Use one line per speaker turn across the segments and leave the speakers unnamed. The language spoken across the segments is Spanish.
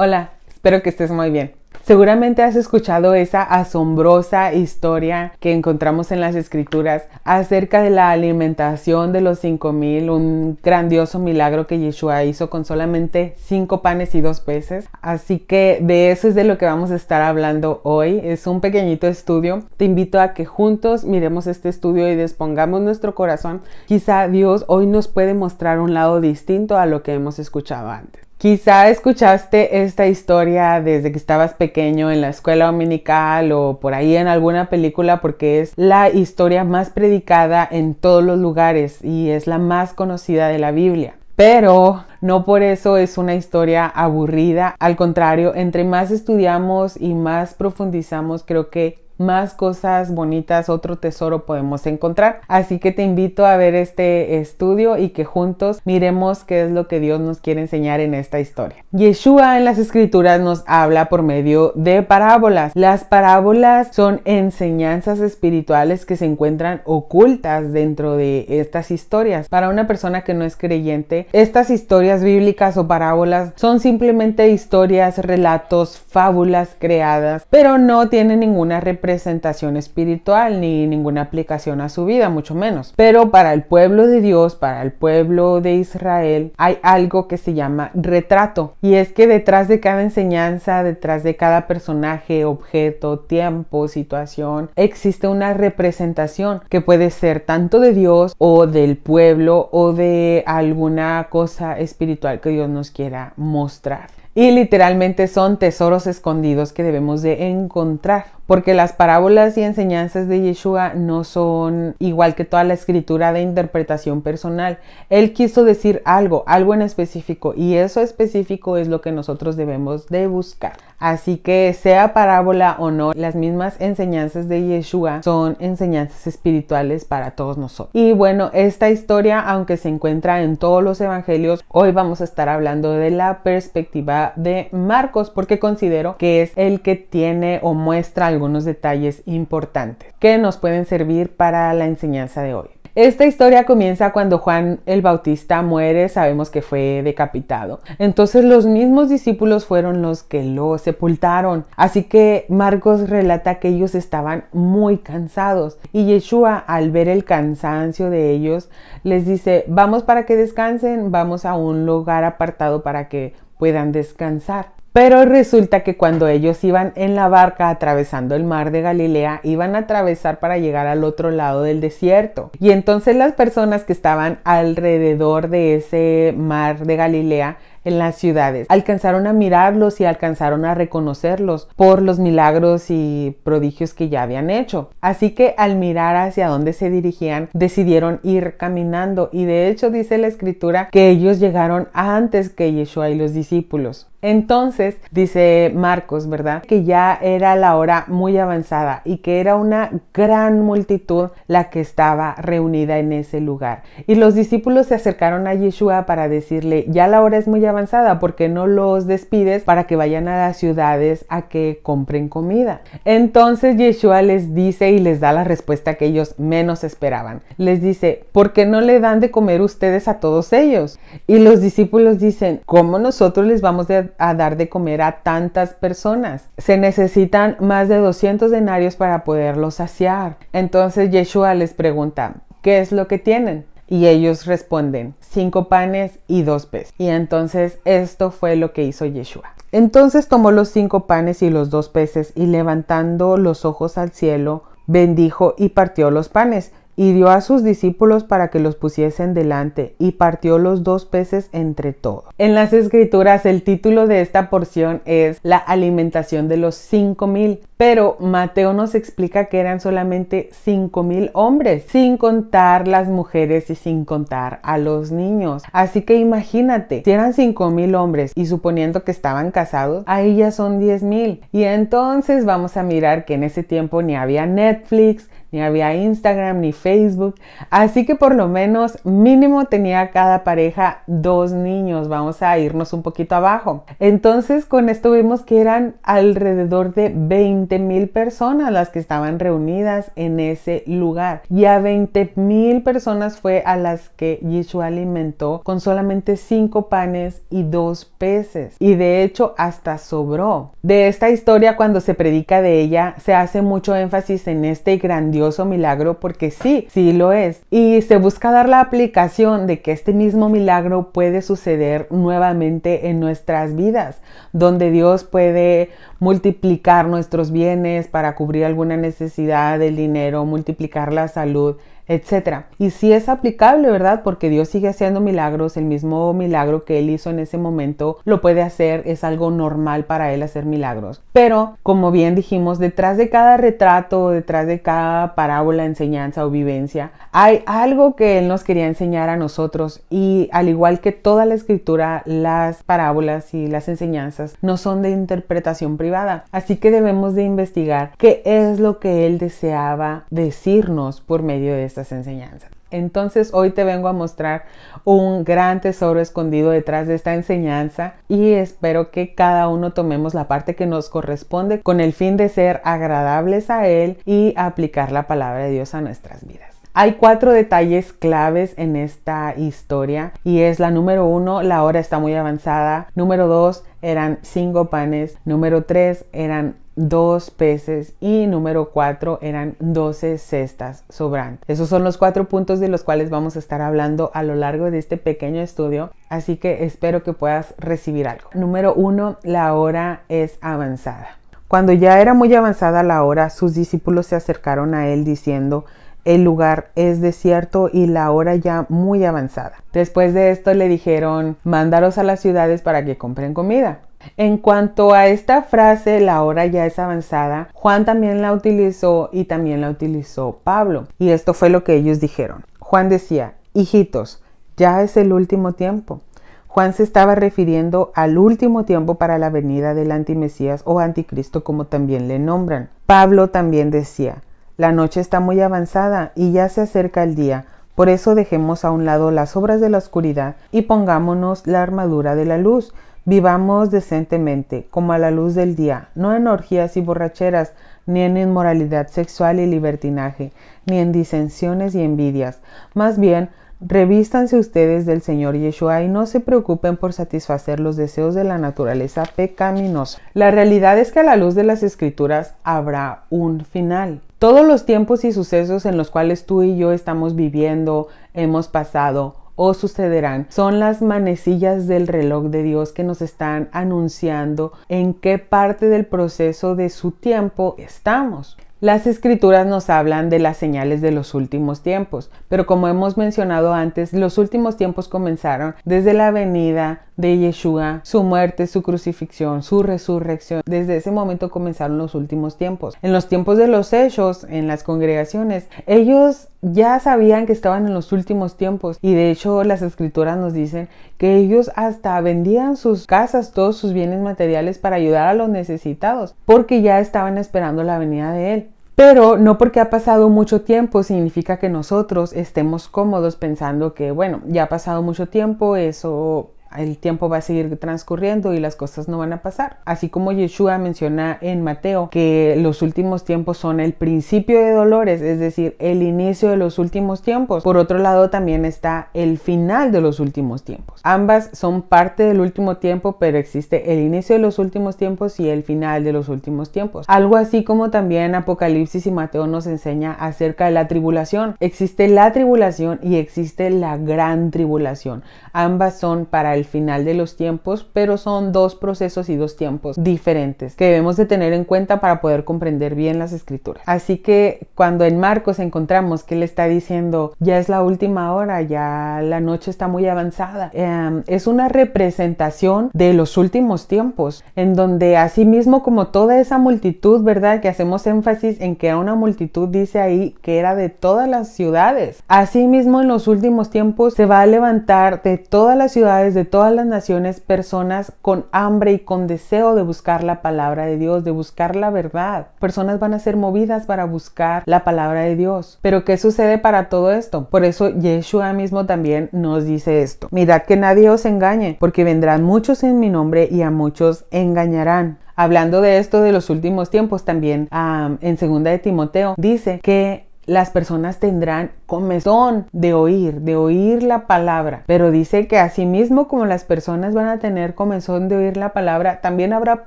Hola, espero que estés muy bien. Seguramente has escuchado esa asombrosa historia que encontramos en las escrituras acerca de la alimentación de los 5000, un grandioso milagro que Yeshua hizo con solamente cinco panes y dos peces. Así que de eso es de lo que vamos a estar hablando hoy. Es un pequeñito estudio. Te invito a que juntos miremos este estudio y despongamos nuestro corazón. Quizá Dios hoy nos puede mostrar un lado distinto a lo que hemos escuchado antes. Quizá escuchaste esta historia desde que estabas pequeño en la escuela dominical o por ahí en alguna película porque es la historia más predicada en todos los lugares y es la más conocida de la Biblia. Pero no por eso es una historia aburrida, al contrario, entre más estudiamos y más profundizamos, creo que más cosas bonitas, otro tesoro podemos encontrar. Así que te invito a ver este estudio y que juntos miremos qué es lo que Dios nos quiere enseñar en esta historia. Yeshua en las escrituras nos habla por medio de parábolas. Las parábolas son enseñanzas espirituales que se encuentran ocultas dentro de estas historias. Para una persona que no es creyente, estas historias bíblicas o parábolas son simplemente historias, relatos, fábulas creadas, pero no tienen ninguna representación presentación espiritual ni ninguna aplicación a su vida, mucho menos. Pero para el pueblo de Dios, para el pueblo de Israel, hay algo que se llama retrato. Y es que detrás de cada enseñanza, detrás de cada personaje, objeto, tiempo, situación, existe una representación que puede ser tanto de Dios o del pueblo o de alguna cosa espiritual que Dios nos quiera mostrar. Y literalmente son tesoros escondidos que debemos de encontrar porque las parábolas y enseñanzas de Yeshua no son igual que toda la escritura de interpretación personal. Él quiso decir algo, algo en específico, y eso específico es lo que nosotros debemos de buscar. Así que sea parábola o no, las mismas enseñanzas de Yeshua son enseñanzas espirituales para todos nosotros. Y bueno, esta historia, aunque se encuentra en todos los evangelios, hoy vamos a estar hablando de la perspectiva de Marcos, porque considero que es el que tiene o muestra algunos detalles importantes que nos pueden servir para la enseñanza de hoy. Esta historia comienza cuando Juan el Bautista muere, sabemos que fue decapitado. Entonces los mismos discípulos fueron los que lo sepultaron. Así que Marcos relata que ellos estaban muy cansados y Yeshua al ver el cansancio de ellos les dice, vamos para que descansen, vamos a un lugar apartado para que puedan descansar. Pero resulta que cuando ellos iban en la barca atravesando el mar de Galilea, iban a atravesar para llegar al otro lado del desierto. Y entonces las personas que estaban alrededor de ese mar de Galilea en las ciudades. Alcanzaron a mirarlos y alcanzaron a reconocerlos por los milagros y prodigios que ya habían hecho. Así que al mirar hacia dónde se dirigían, decidieron ir caminando y de hecho dice la escritura que ellos llegaron antes que Yeshua y los discípulos. Entonces, dice Marcos, ¿verdad? Que ya era la hora muy avanzada y que era una gran multitud la que estaba reunida en ese lugar. Y los discípulos se acercaron a Yeshua para decirle, ya la hora es muy avanzada, porque no los despides para que vayan a las ciudades a que compren comida? Entonces Yeshua les dice y les da la respuesta que ellos menos esperaban. Les dice, ¿por qué no le dan de comer ustedes a todos ellos? Y los discípulos dicen, ¿cómo nosotros les vamos a a dar de comer a tantas personas. Se necesitan más de 200 denarios para poderlos saciar. Entonces Yeshua les pregunta, ¿qué es lo que tienen? Y ellos responden, cinco panes y dos peces. Y entonces esto fue lo que hizo Yeshua. Entonces tomó los cinco panes y los dos peces y levantando los ojos al cielo, bendijo y partió los panes y dio a sus discípulos para que los pusiesen delante, y partió los dos peces entre todos. En las escrituras el título de esta porción es la alimentación de los cinco mil, pero Mateo nos explica que eran solamente cinco mil hombres, sin contar las mujeres y sin contar a los niños. Así que imagínate, si eran cinco mil hombres y suponiendo que estaban casados, ahí ya son diez mil. Y entonces vamos a mirar que en ese tiempo ni había Netflix, ni había Instagram, ni Facebook. Así que por lo menos mínimo tenía cada pareja dos niños. Vamos a irnos un poquito abajo. Entonces con esto vemos que eran alrededor de 20 mil personas las que estaban reunidas en ese lugar. Y a 20 mil personas fue a las que Yeshua alimentó con solamente cinco panes y dos peces. Y de hecho hasta sobró. De esta historia cuando se predica de ella se hace mucho énfasis en este grandioso milagro porque sí, sí lo es. Y se busca dar la aplicación de que este mismo milagro puede suceder nuevamente en nuestras vidas, donde Dios puede multiplicar nuestros bienes para cubrir alguna necesidad del dinero, multiplicar la salud, etcétera. Y si es aplicable, ¿verdad? Porque Dios sigue haciendo milagros, el mismo milagro que Él hizo en ese momento lo puede hacer, es algo normal para Él hacer milagros. Pero, como bien dijimos, detrás de cada retrato, detrás de cada parábola, enseñanza o vivencia, hay algo que Él nos quería enseñar a nosotros y al igual que toda la escritura, las parábolas y las enseñanzas no son de interpretación privada. Así que debemos de investigar qué es lo que Él deseaba decirnos por medio de enseñanzas. Entonces hoy te vengo a mostrar un gran tesoro escondido detrás de esta enseñanza y espero que cada uno tomemos la parte que nos corresponde con el fin de ser agradables a Él y aplicar la palabra de Dios a nuestras vidas. Hay cuatro detalles claves en esta historia y es la número uno, la hora está muy avanzada. Número dos, eran cinco panes. Número tres, eran dos peces y número cuatro eran 12 cestas sobrantes. Esos son los cuatro puntos de los cuales vamos a estar hablando a lo largo de este pequeño estudio, así que espero que puedas recibir algo. Número uno, la hora es avanzada. Cuando ya era muy avanzada la hora, sus discípulos se acercaron a él diciendo, el lugar es desierto y la hora ya muy avanzada. Después de esto le dijeron, mándalos a las ciudades para que compren comida. En cuanto a esta frase, la hora ya es avanzada, Juan también la utilizó y también la utilizó Pablo. Y esto fue lo que ellos dijeron. Juan decía, hijitos, ya es el último tiempo. Juan se estaba refiriendo al último tiempo para la venida del antimesías o anticristo como también le nombran. Pablo también decía, la noche está muy avanzada y ya se acerca el día. Por eso dejemos a un lado las obras de la oscuridad y pongámonos la armadura de la luz Vivamos decentemente, como a la luz del día, no en orgías y borracheras, ni en inmoralidad sexual y libertinaje, ni en disensiones y envidias. Más bien, revístanse ustedes del Señor Yeshua y no se preocupen por satisfacer los deseos de la naturaleza pecaminosa. La realidad es que a la luz de las escrituras habrá un final. Todos los tiempos y sucesos en los cuales tú y yo estamos viviendo, hemos pasado, o sucederán son las manecillas del reloj de Dios que nos están anunciando en qué parte del proceso de su tiempo estamos. Las escrituras nos hablan de las señales de los últimos tiempos, pero como hemos mencionado antes, los últimos tiempos comenzaron desde la venida de Yeshua, su muerte, su crucifixión, su resurrección. Desde ese momento comenzaron los últimos tiempos. En los tiempos de los hechos, en las congregaciones, ellos ya sabían que estaban en los últimos tiempos y de hecho las escrituras nos dicen que ellos hasta vendían sus casas, todos sus bienes materiales para ayudar a los necesitados porque ya estaban esperando la venida de él. Pero no porque ha pasado mucho tiempo significa que nosotros estemos cómodos pensando que, bueno, ya ha pasado mucho tiempo, eso el tiempo va a seguir transcurriendo y las cosas no van a pasar. Así como Yeshua menciona en Mateo que los últimos tiempos son el principio de dolores, es decir, el inicio de los últimos tiempos. Por otro lado también está el final de los últimos tiempos. Ambas son parte del último tiempo, pero existe el inicio de los últimos tiempos y el final de los últimos tiempos. Algo así como también Apocalipsis y Mateo nos enseña acerca de la tribulación. Existe la tribulación y existe la gran tribulación. Ambas son para el final de los tiempos, pero son dos procesos y dos tiempos diferentes que debemos de tener en cuenta para poder comprender bien las escrituras. Así que cuando en Marcos encontramos que él está diciendo ya es la última hora, ya la noche está muy avanzada, em, es una representación de los últimos tiempos, en donde así mismo como toda esa multitud, ¿verdad? Que hacemos énfasis en que era una multitud, dice ahí que era de todas las ciudades. Así mismo en los últimos tiempos se va a levantar de todas las ciudades, de todas las naciones personas con hambre y con deseo de buscar la palabra de Dios, de buscar la verdad. Personas van a ser movidas para buscar la palabra de Dios. Pero ¿qué sucede para todo esto? Por eso Yeshua mismo también nos dice esto. Mirad que nadie os engañe, porque vendrán muchos en mi nombre y a muchos engañarán. Hablando de esto de los últimos tiempos también en segunda de Timoteo dice que las personas tendrán comezón de oír, de oír la palabra. Pero dice que asimismo como las personas van a tener comezón de oír la palabra, también habrá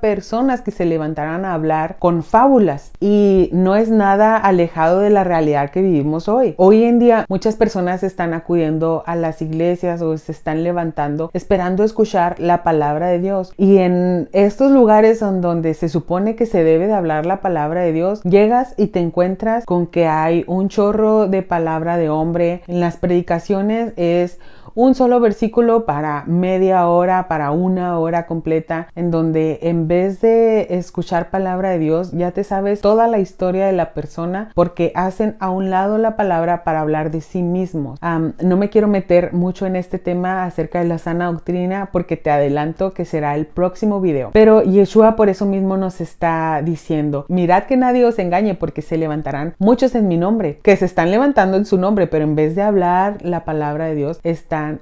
personas que se levantarán a hablar con fábulas. Y no es nada alejado de la realidad que vivimos hoy. Hoy en día muchas personas están acudiendo a las iglesias o se están levantando esperando escuchar la palabra de Dios. Y en estos lugares en donde se supone que se debe de hablar la palabra de Dios, llegas y te encuentras con que hay un chorro de de hombre. En las predicaciones es un solo versículo para media hora, para una hora completa, en donde en vez de escuchar palabra de Dios, ya te sabes toda la historia de la persona porque hacen a un lado la palabra para hablar de sí mismos. no me quiero meter mucho en este tema acerca de la sana doctrina porque te adelanto que será el próximo video. Pero Yeshua por eso mismo nos está diciendo, mirad que nadie os engañe porque se levantarán muchos en mi nombre, que se están levantando en su nombre, pero en vez de hablar la palabra de Dios,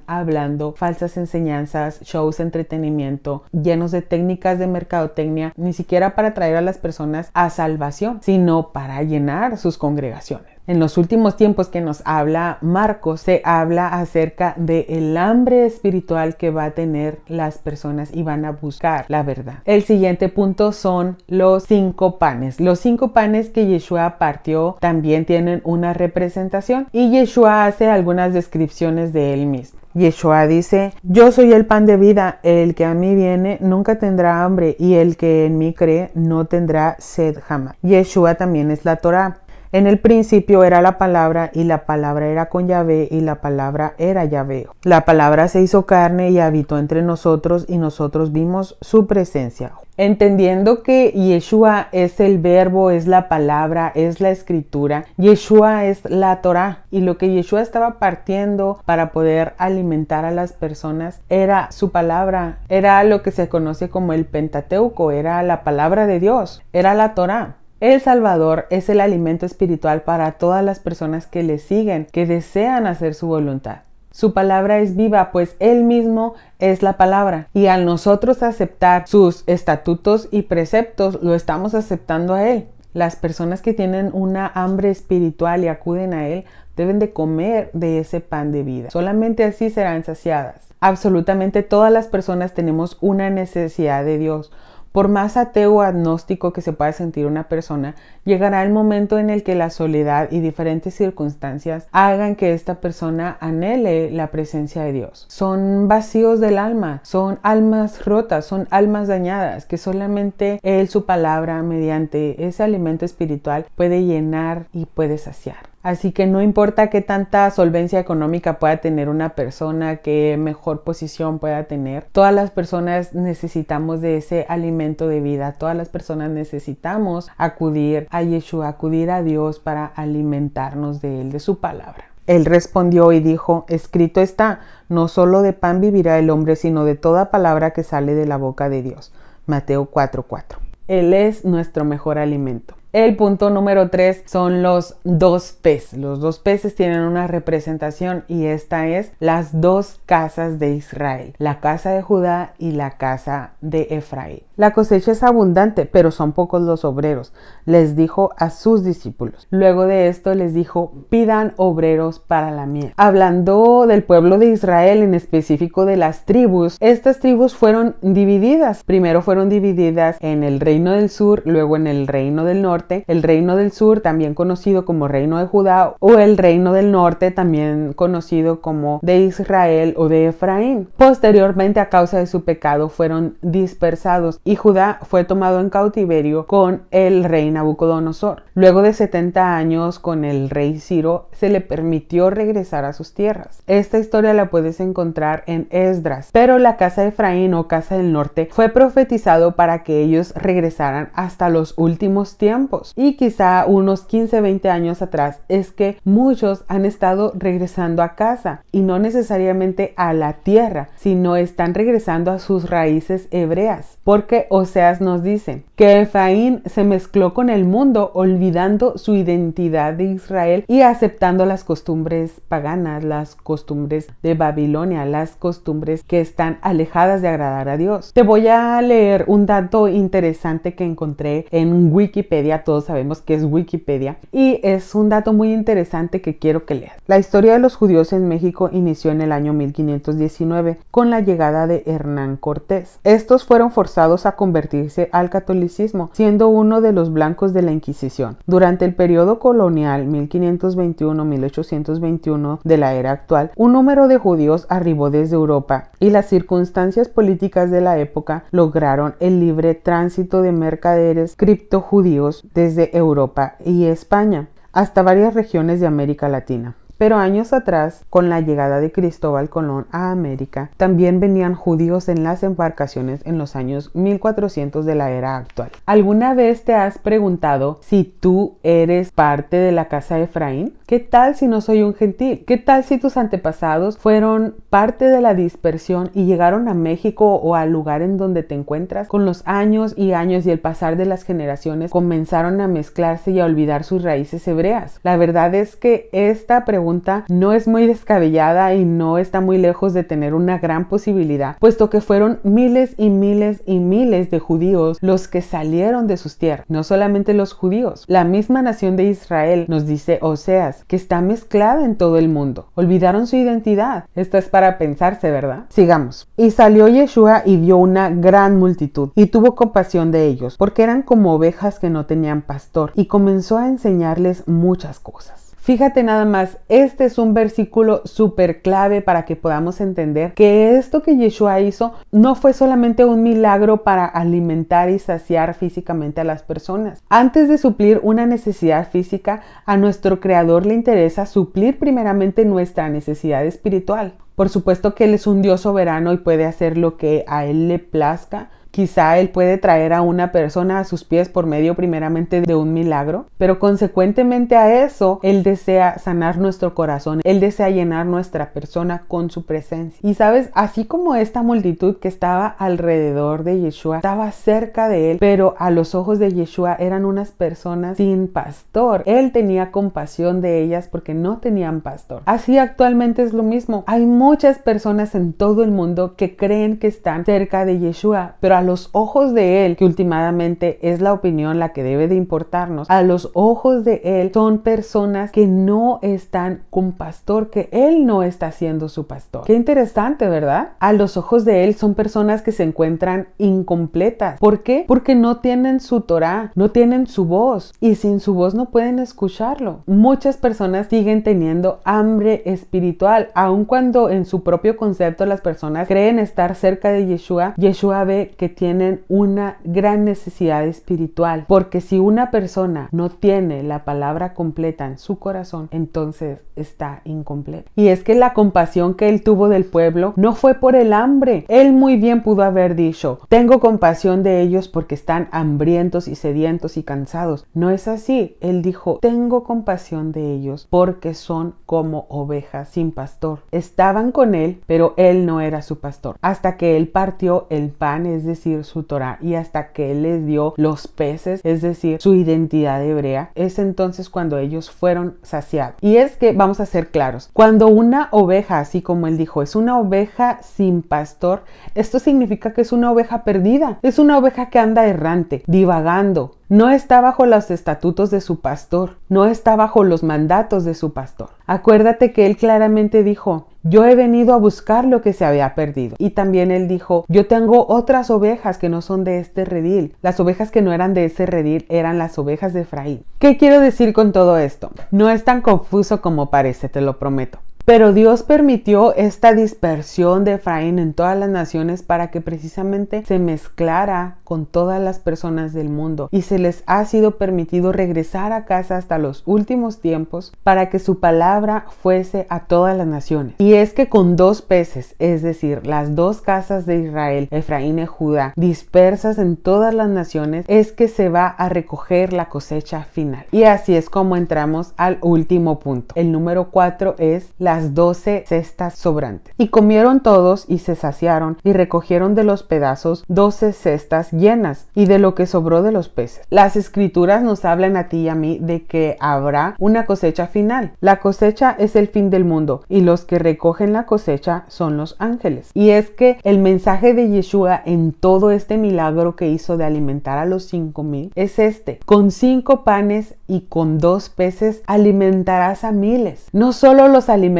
hablando falsas enseñanzas, shows, entretenimiento, llenos de técnicas de mercadotecnia, ni siquiera para traer a las personas a salvación, sino para llenar sus congregaciones. En los últimos tiempos que nos habla Marcos, se habla acerca del el hambre espiritual que va a tener las personas y van a buscar la verdad. El siguiente punto son los cinco panes. Los cinco panes que Yeshua partió también tienen una representación y Yeshua hace algunas descripciones de él mismo. Yeshua dice, yo soy el pan de vida, el que a mí viene nunca tendrá hambre y el que en mí cree no tendrá sed jamás. Yeshua también es la Torah. En el principio era la palabra y la palabra era con Yahvé y la palabra era Yahvé. La palabra se hizo carne y habitó entre nosotros y nosotros vimos su presencia. Entendiendo que Yeshua es el verbo, es la palabra, es la escritura, Yeshua es la Torah y lo que Yeshua estaba partiendo para poder alimentar a las personas era su palabra, era lo que se conoce como el Pentateuco, era la palabra de Dios, era la Torah. El Salvador es el alimento espiritual para todas las personas que le siguen, que desean hacer su voluntad. Su palabra es viva, pues Él mismo es la palabra. Y al nosotros aceptar sus estatutos y preceptos, lo estamos aceptando a Él. Las personas que tienen una hambre espiritual y acuden a Él deben de comer de ese pan de vida. Solamente así serán saciadas. Absolutamente todas las personas tenemos una necesidad de Dios. Por más ateo o agnóstico que se pueda sentir una persona, llegará el momento en el que la soledad y diferentes circunstancias hagan que esta persona anhele la presencia de Dios. Son vacíos del alma, son almas rotas, son almas dañadas que solamente Él, su palabra, mediante ese alimento espiritual, puede llenar y puede saciar. Así que no importa qué tanta solvencia económica pueda tener una persona, qué mejor posición pueda tener, todas las personas necesitamos de ese alimento de vida, todas las personas necesitamos acudir a Yeshua, acudir a Dios para alimentarnos de Él, de su palabra. Él respondió y dijo, escrito está, no solo de pan vivirá el hombre, sino de toda palabra que sale de la boca de Dios. Mateo 4:4. Él es nuestro mejor alimento. El punto número tres son los dos peces. Los dos peces tienen una representación y esta es las dos casas de Israel, la casa de Judá y la casa de Efraín. La cosecha es abundante, pero son pocos los obreros, les dijo a sus discípulos. Luego de esto les dijo, pidan obreros para la miel. Hablando del pueblo de Israel, en específico de las tribus, estas tribus fueron divididas. Primero fueron divididas en el reino del sur, luego en el reino del norte el reino del sur, también conocido como reino de Judá, o el reino del norte, también conocido como de Israel o de Efraín. Posteriormente, a causa de su pecado, fueron dispersados y Judá fue tomado en cautiverio con el rey Nabucodonosor. Luego de 70 años con el rey Ciro, se le permitió regresar a sus tierras. Esta historia la puedes encontrar en Esdras, pero la casa de Efraín o casa del norte fue profetizado para que ellos regresaran hasta los últimos tiempos Y quizá unos 15, 20 años atrás es que muchos han estado regresando a casa y no necesariamente a la tierra, sino están regresando a sus raíces hebreas. Porque Oseas nos dice que Efraín se mezcló con el mundo olvidando su identidad de Israel y aceptando las costumbres paganas, las costumbres de Babilonia, las costumbres que están alejadas de agradar a Dios. Te voy a leer un dato interesante que encontré en Wikipedia, todos sabemos que es Wikipedia, y es un dato muy interesante que quiero que leas. La historia de los judíos en México inició en el año 1519 con la llegada de Hernán Cortés. Estos fueron forzados a convertirse al catolicismo, siendo uno de los blancos de la Inquisición. Durante el periodo colonial 1521-1821 de la era actual, un número de judíos arribó desde Europa y las circunstancias políticas de la época lograron el libre tránsito de mercaderes criptojudíos desde Europa y España hasta varias regiones de América Latina. Pero años atrás, con la llegada de Cristóbal Colón a América, también venían judíos en las embarcaciones en los años 1400 de la era actual. ¿Alguna vez te has preguntado si tú eres parte de la casa de Efraín? ¿Qué tal si no soy un gentil? ¿Qué tal si tus antepasados fueron parte de la dispersión y llegaron a México o al lugar en donde te encuentras? Con los años y años y el pasar de las generaciones comenzaron a mezclarse y a olvidar sus raíces hebreas. La verdad es que esta pregunta no es muy descabellada y no está muy lejos de tener una gran posibilidad, puesto que fueron miles y miles y miles de judíos los que salieron de sus tierras, no solamente los judíos, la misma nación de Israel nos dice Oseas que está mezclada en todo el mundo. Olvidaron su identidad. Esto es para pensarse, ¿verdad? Sigamos. Y salió Yeshua y vio una gran multitud y tuvo compasión de ellos, porque eran como ovejas que no tenían pastor, y comenzó a enseñarles muchas cosas. Fíjate nada más, este es un versículo súper clave para que podamos entender que esto que Yeshua hizo no fue solamente un milagro para alimentar y saciar físicamente a las personas. Antes de suplir una necesidad física, a nuestro Creador le interesa suplir primeramente nuestra necesidad espiritual. Por supuesto que Él es un Dios soberano y puede hacer lo que a Él le plazca, Quizá Él puede traer a una persona a sus pies por medio primeramente de un milagro, pero consecuentemente a eso, Él desea sanar nuestro corazón, Él desea llenar nuestra persona con su presencia. Y sabes, así como esta multitud que estaba alrededor de Yeshua estaba cerca de Él, pero a los ojos de Yeshua eran unas personas sin pastor. Él tenía compasión de ellas porque no tenían pastor. Así actualmente es lo mismo. Hay muchas personas en todo el mundo que creen que están cerca de Yeshua, pero a los ojos de Él, que últimamente es la opinión la que debe de importarnos, a los ojos de Él son personas que no están con pastor, que Él no está siendo su pastor. Qué interesante, ¿verdad? A los ojos de Él son personas que se encuentran incompletas. ¿Por qué? Porque no tienen su Torah, no tienen su voz y sin su voz no pueden escucharlo. Muchas personas siguen teniendo hambre espiritual, aun cuando en su propio concepto las personas creen estar cerca de Yeshua. Yeshua ve que tienen una gran necesidad espiritual, porque si una persona no tiene la palabra completa en su corazón, entonces está incompleta. Y es que la compasión que él tuvo del pueblo no fue por el hambre. Él muy bien pudo haber dicho, tengo compasión de ellos porque están hambrientos y sedientos y cansados. No es así. Él dijo, tengo compasión de ellos porque son como ovejas sin pastor. Estaban con él, pero él no era su pastor. Hasta que él partió el pan, es decir, su Torah y hasta que Él les dio los peces, es decir, su identidad hebrea, es entonces cuando ellos fueron saciados. Y es que vamos a ser claros, cuando una oveja, así como Él dijo, es una oveja sin pastor, esto significa que es una oveja perdida, es una oveja que anda errante, divagando, no está bajo los estatutos de su pastor, no está bajo los mandatos de su pastor. Acuérdate que él claramente dijo, yo he venido a buscar lo que se había perdido. Y también él dijo, yo tengo otras ovejas que no son de este redil. Las ovejas que no eran de ese redil eran las ovejas de Efraín. ¿Qué quiero decir con todo esto? No es tan confuso como parece, te lo prometo. Pero Dios permitió esta dispersión de Efraín en todas las naciones para que precisamente se mezclara con todas las personas del mundo y se les ha sido permitido regresar a casa hasta los últimos tiempos para que su palabra fuese a todas las naciones. Y es que con dos peces, es decir, las dos casas de Israel, Efraín y Judá, dispersas en todas las naciones, es que se va a recoger la cosecha final. Y así es como entramos al último punto. El número cuatro es las doce cestas sobrantes. Y comieron todos y se saciaron y recogieron de los pedazos doce cestas llenas y de lo que sobró de los peces. Las escrituras nos hablan a ti y a mí de que habrá una cosecha final. La cosecha es el fin del mundo y los que recogen la cosecha son los ángeles. Y es que el mensaje de Yeshua en todo este milagro que hizo de alimentar a los cinco mil es este. Con cinco panes y con dos peces alimentarás a miles. No solo los alimentarás,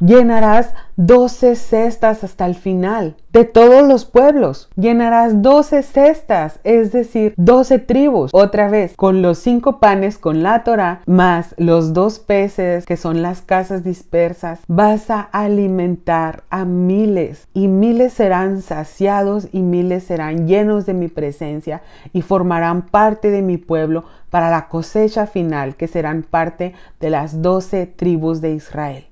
llenarás doce cestas hasta el final de todos los pueblos. Llenarás doce cestas, es decir, doce tribus. Otra vez, con los cinco panes, con la Torah, más los dos peces, que son las casas dispersas, vas a alimentar a miles. Y miles serán saciados y miles serán llenos de mi presencia y formarán parte de mi pueblo para la cosecha final, que serán parte de las doce tribus de Israel.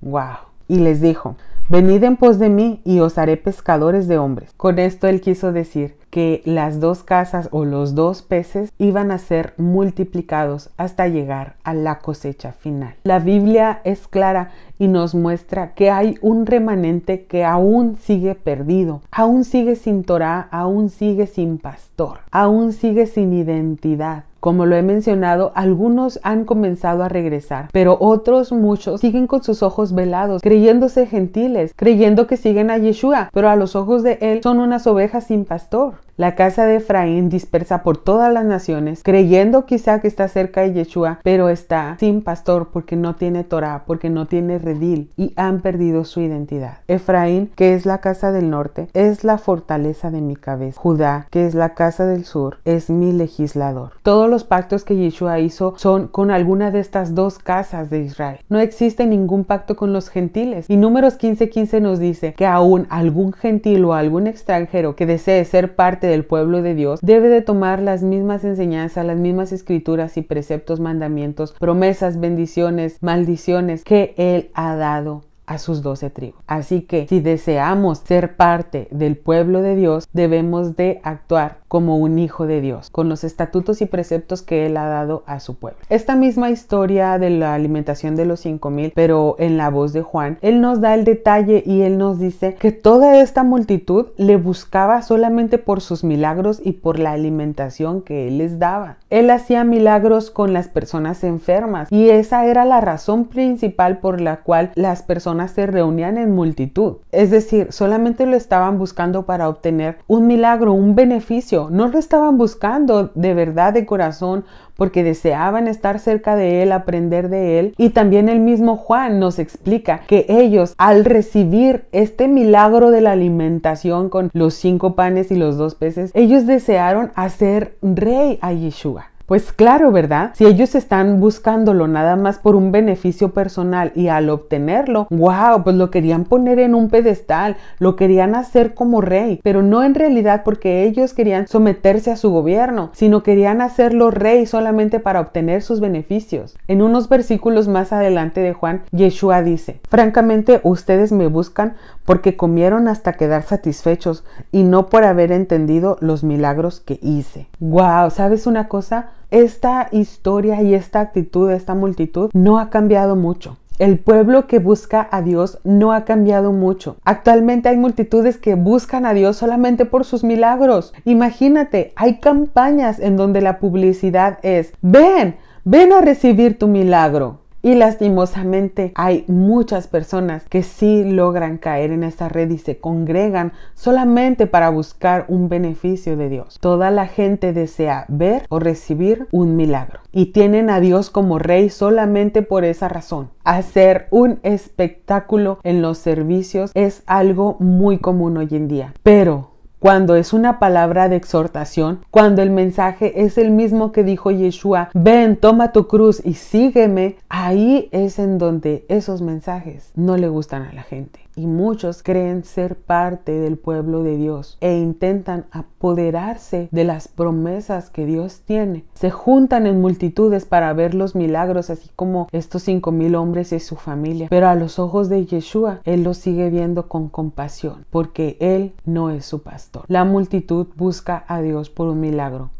¡Wow! y les dijo, Venid en pos de mí y os haré pescadores de hombres. Con esto él quiso decir que las dos casas o los dos peces iban a ser multiplicados hasta llegar a la cosecha final. La Biblia es clara y nos muestra que hay un remanente que aún sigue perdido, aún sigue sin Torah, aún sigue sin pastor, aún sigue sin identidad. Como lo he mencionado, algunos han comenzado a regresar, pero otros muchos siguen con sus ojos velados, creyéndose gentiles, creyendo que siguen a Yeshua, pero a los ojos de él son unas ovejas sin pastor. La casa de Efraín dispersa por todas las naciones, creyendo quizá que está cerca de Yeshua, pero está sin pastor porque no tiene Torah, porque no tiene redil y han perdido su identidad. Efraín, que es la casa del norte, es la fortaleza de mi cabeza. Judá, que es la casa del sur, es mi legislador. Todos los pactos que Yeshua hizo son con alguna de estas dos casas de Israel. No existe ningún pacto con los gentiles. Y números 15:15 nos dice que aún algún gentil o algún extranjero que desee ser parte del pueblo de Dios debe de tomar las mismas enseñanzas, las mismas escrituras y preceptos, mandamientos, promesas, bendiciones, maldiciones que Él ha dado a sus doce tribus. Así que si deseamos ser parte del pueblo de Dios, debemos de actuar como un hijo de Dios, con los estatutos y preceptos que Él ha dado a su pueblo. Esta misma historia de la alimentación de los cinco mil, pero en la voz de Juan, Él nos da el detalle y Él nos dice que toda esta multitud le buscaba solamente por sus milagros y por la alimentación que Él les daba. Él hacía milagros con las personas enfermas y esa era la razón principal por la cual las personas se reunían en multitud. Es decir, solamente lo estaban buscando para obtener un milagro, un beneficio no lo estaban buscando de verdad de corazón porque deseaban estar cerca de él, aprender de él. Y también el mismo Juan nos explica que ellos al recibir este milagro de la alimentación con los cinco panes y los dos peces, ellos desearon hacer rey a Yeshua. Pues claro, ¿verdad? Si ellos están buscándolo nada más por un beneficio personal y al obtenerlo, wow, pues lo querían poner en un pedestal, lo querían hacer como rey, pero no en realidad porque ellos querían someterse a su gobierno, sino querían hacerlo rey solamente para obtener sus beneficios. En unos versículos más adelante de Juan, Yeshua dice, francamente ustedes me buscan porque comieron hasta quedar satisfechos y no por haber entendido los milagros que hice. Wow, ¿sabes una cosa? Esta historia y esta actitud de esta multitud no ha cambiado mucho. El pueblo que busca a Dios no ha cambiado mucho. Actualmente hay multitudes que buscan a Dios solamente por sus milagros. Imagínate, hay campañas en donde la publicidad es, ven, ven a recibir tu milagro. Y lastimosamente hay muchas personas que sí logran caer en esta red y se congregan solamente para buscar un beneficio de Dios. Toda la gente desea ver o recibir un milagro y tienen a Dios como rey solamente por esa razón. Hacer un espectáculo en los servicios es algo muy común hoy en día. Pero cuando es una palabra de exhortación, cuando el mensaje es el mismo que dijo Yeshua, ven, toma tu cruz y sígueme, ahí es en donde esos mensajes no le gustan a la gente y muchos creen ser parte del pueblo de Dios e intentan apoderarse de las promesas que Dios tiene. Se juntan en multitudes para ver los milagros, así como estos cinco mil hombres y su familia. Pero a los ojos de Yeshua, Él los sigue viendo con compasión, porque Él no es su pastor. La multitud busca a Dios por un milagro,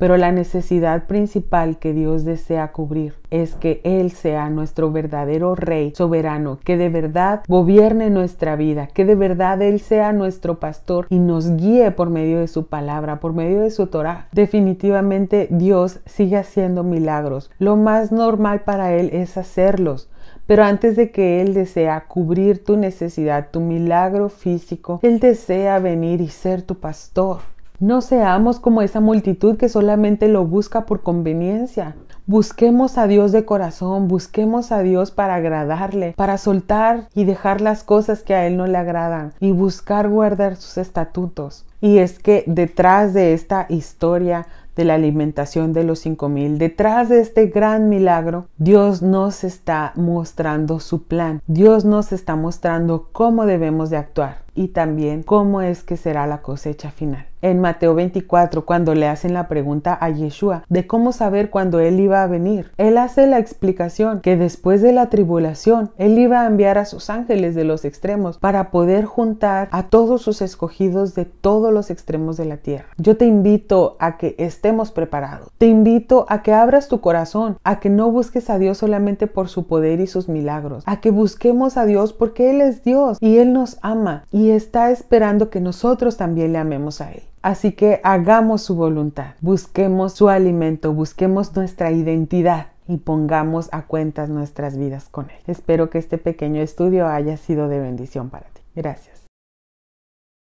pero la necesidad principal que Dios desea cubrir es que Él sea nuestro verdadero Rey soberano, que de verdad gobierne nuestra vida, que de verdad Él sea nuestro pastor y nos guíe por medio de su palabra, por medio de su Torah. Definitivamente Dios sigue haciendo milagros. Lo más normal para Él es hacerlos. Pero antes de que Él desea cubrir tu necesidad, tu milagro físico, Él desea venir y ser tu pastor. No seamos como esa multitud que solamente lo busca por conveniencia. Busquemos a Dios de corazón, busquemos a Dios para agradarle, para soltar y dejar las cosas que a Él no le agradan y buscar guardar sus estatutos. Y es que detrás de esta historia de la alimentación de los cinco mil, detrás de este gran milagro, Dios nos está mostrando su plan. Dios nos está mostrando cómo debemos de actuar y también cómo es que será la cosecha final en Mateo 24 cuando le hacen la pregunta a Yeshua de cómo saber cuándo Él iba a venir. Él hace la explicación que después de la tribulación Él iba a enviar a sus ángeles de los extremos para poder juntar a todos sus escogidos de todos los extremos de la tierra. Yo te invito a que estemos preparados. Te invito a que abras tu corazón, a que no busques a Dios solamente por su poder y sus milagros, a que busquemos a Dios porque Él es Dios y Él nos ama y está esperando que nosotros también le amemos a Él. Así que hagamos su voluntad, busquemos su alimento, busquemos nuestra identidad y pongamos a cuentas nuestras vidas con Él. Espero que este pequeño estudio haya sido de bendición para ti. Gracias.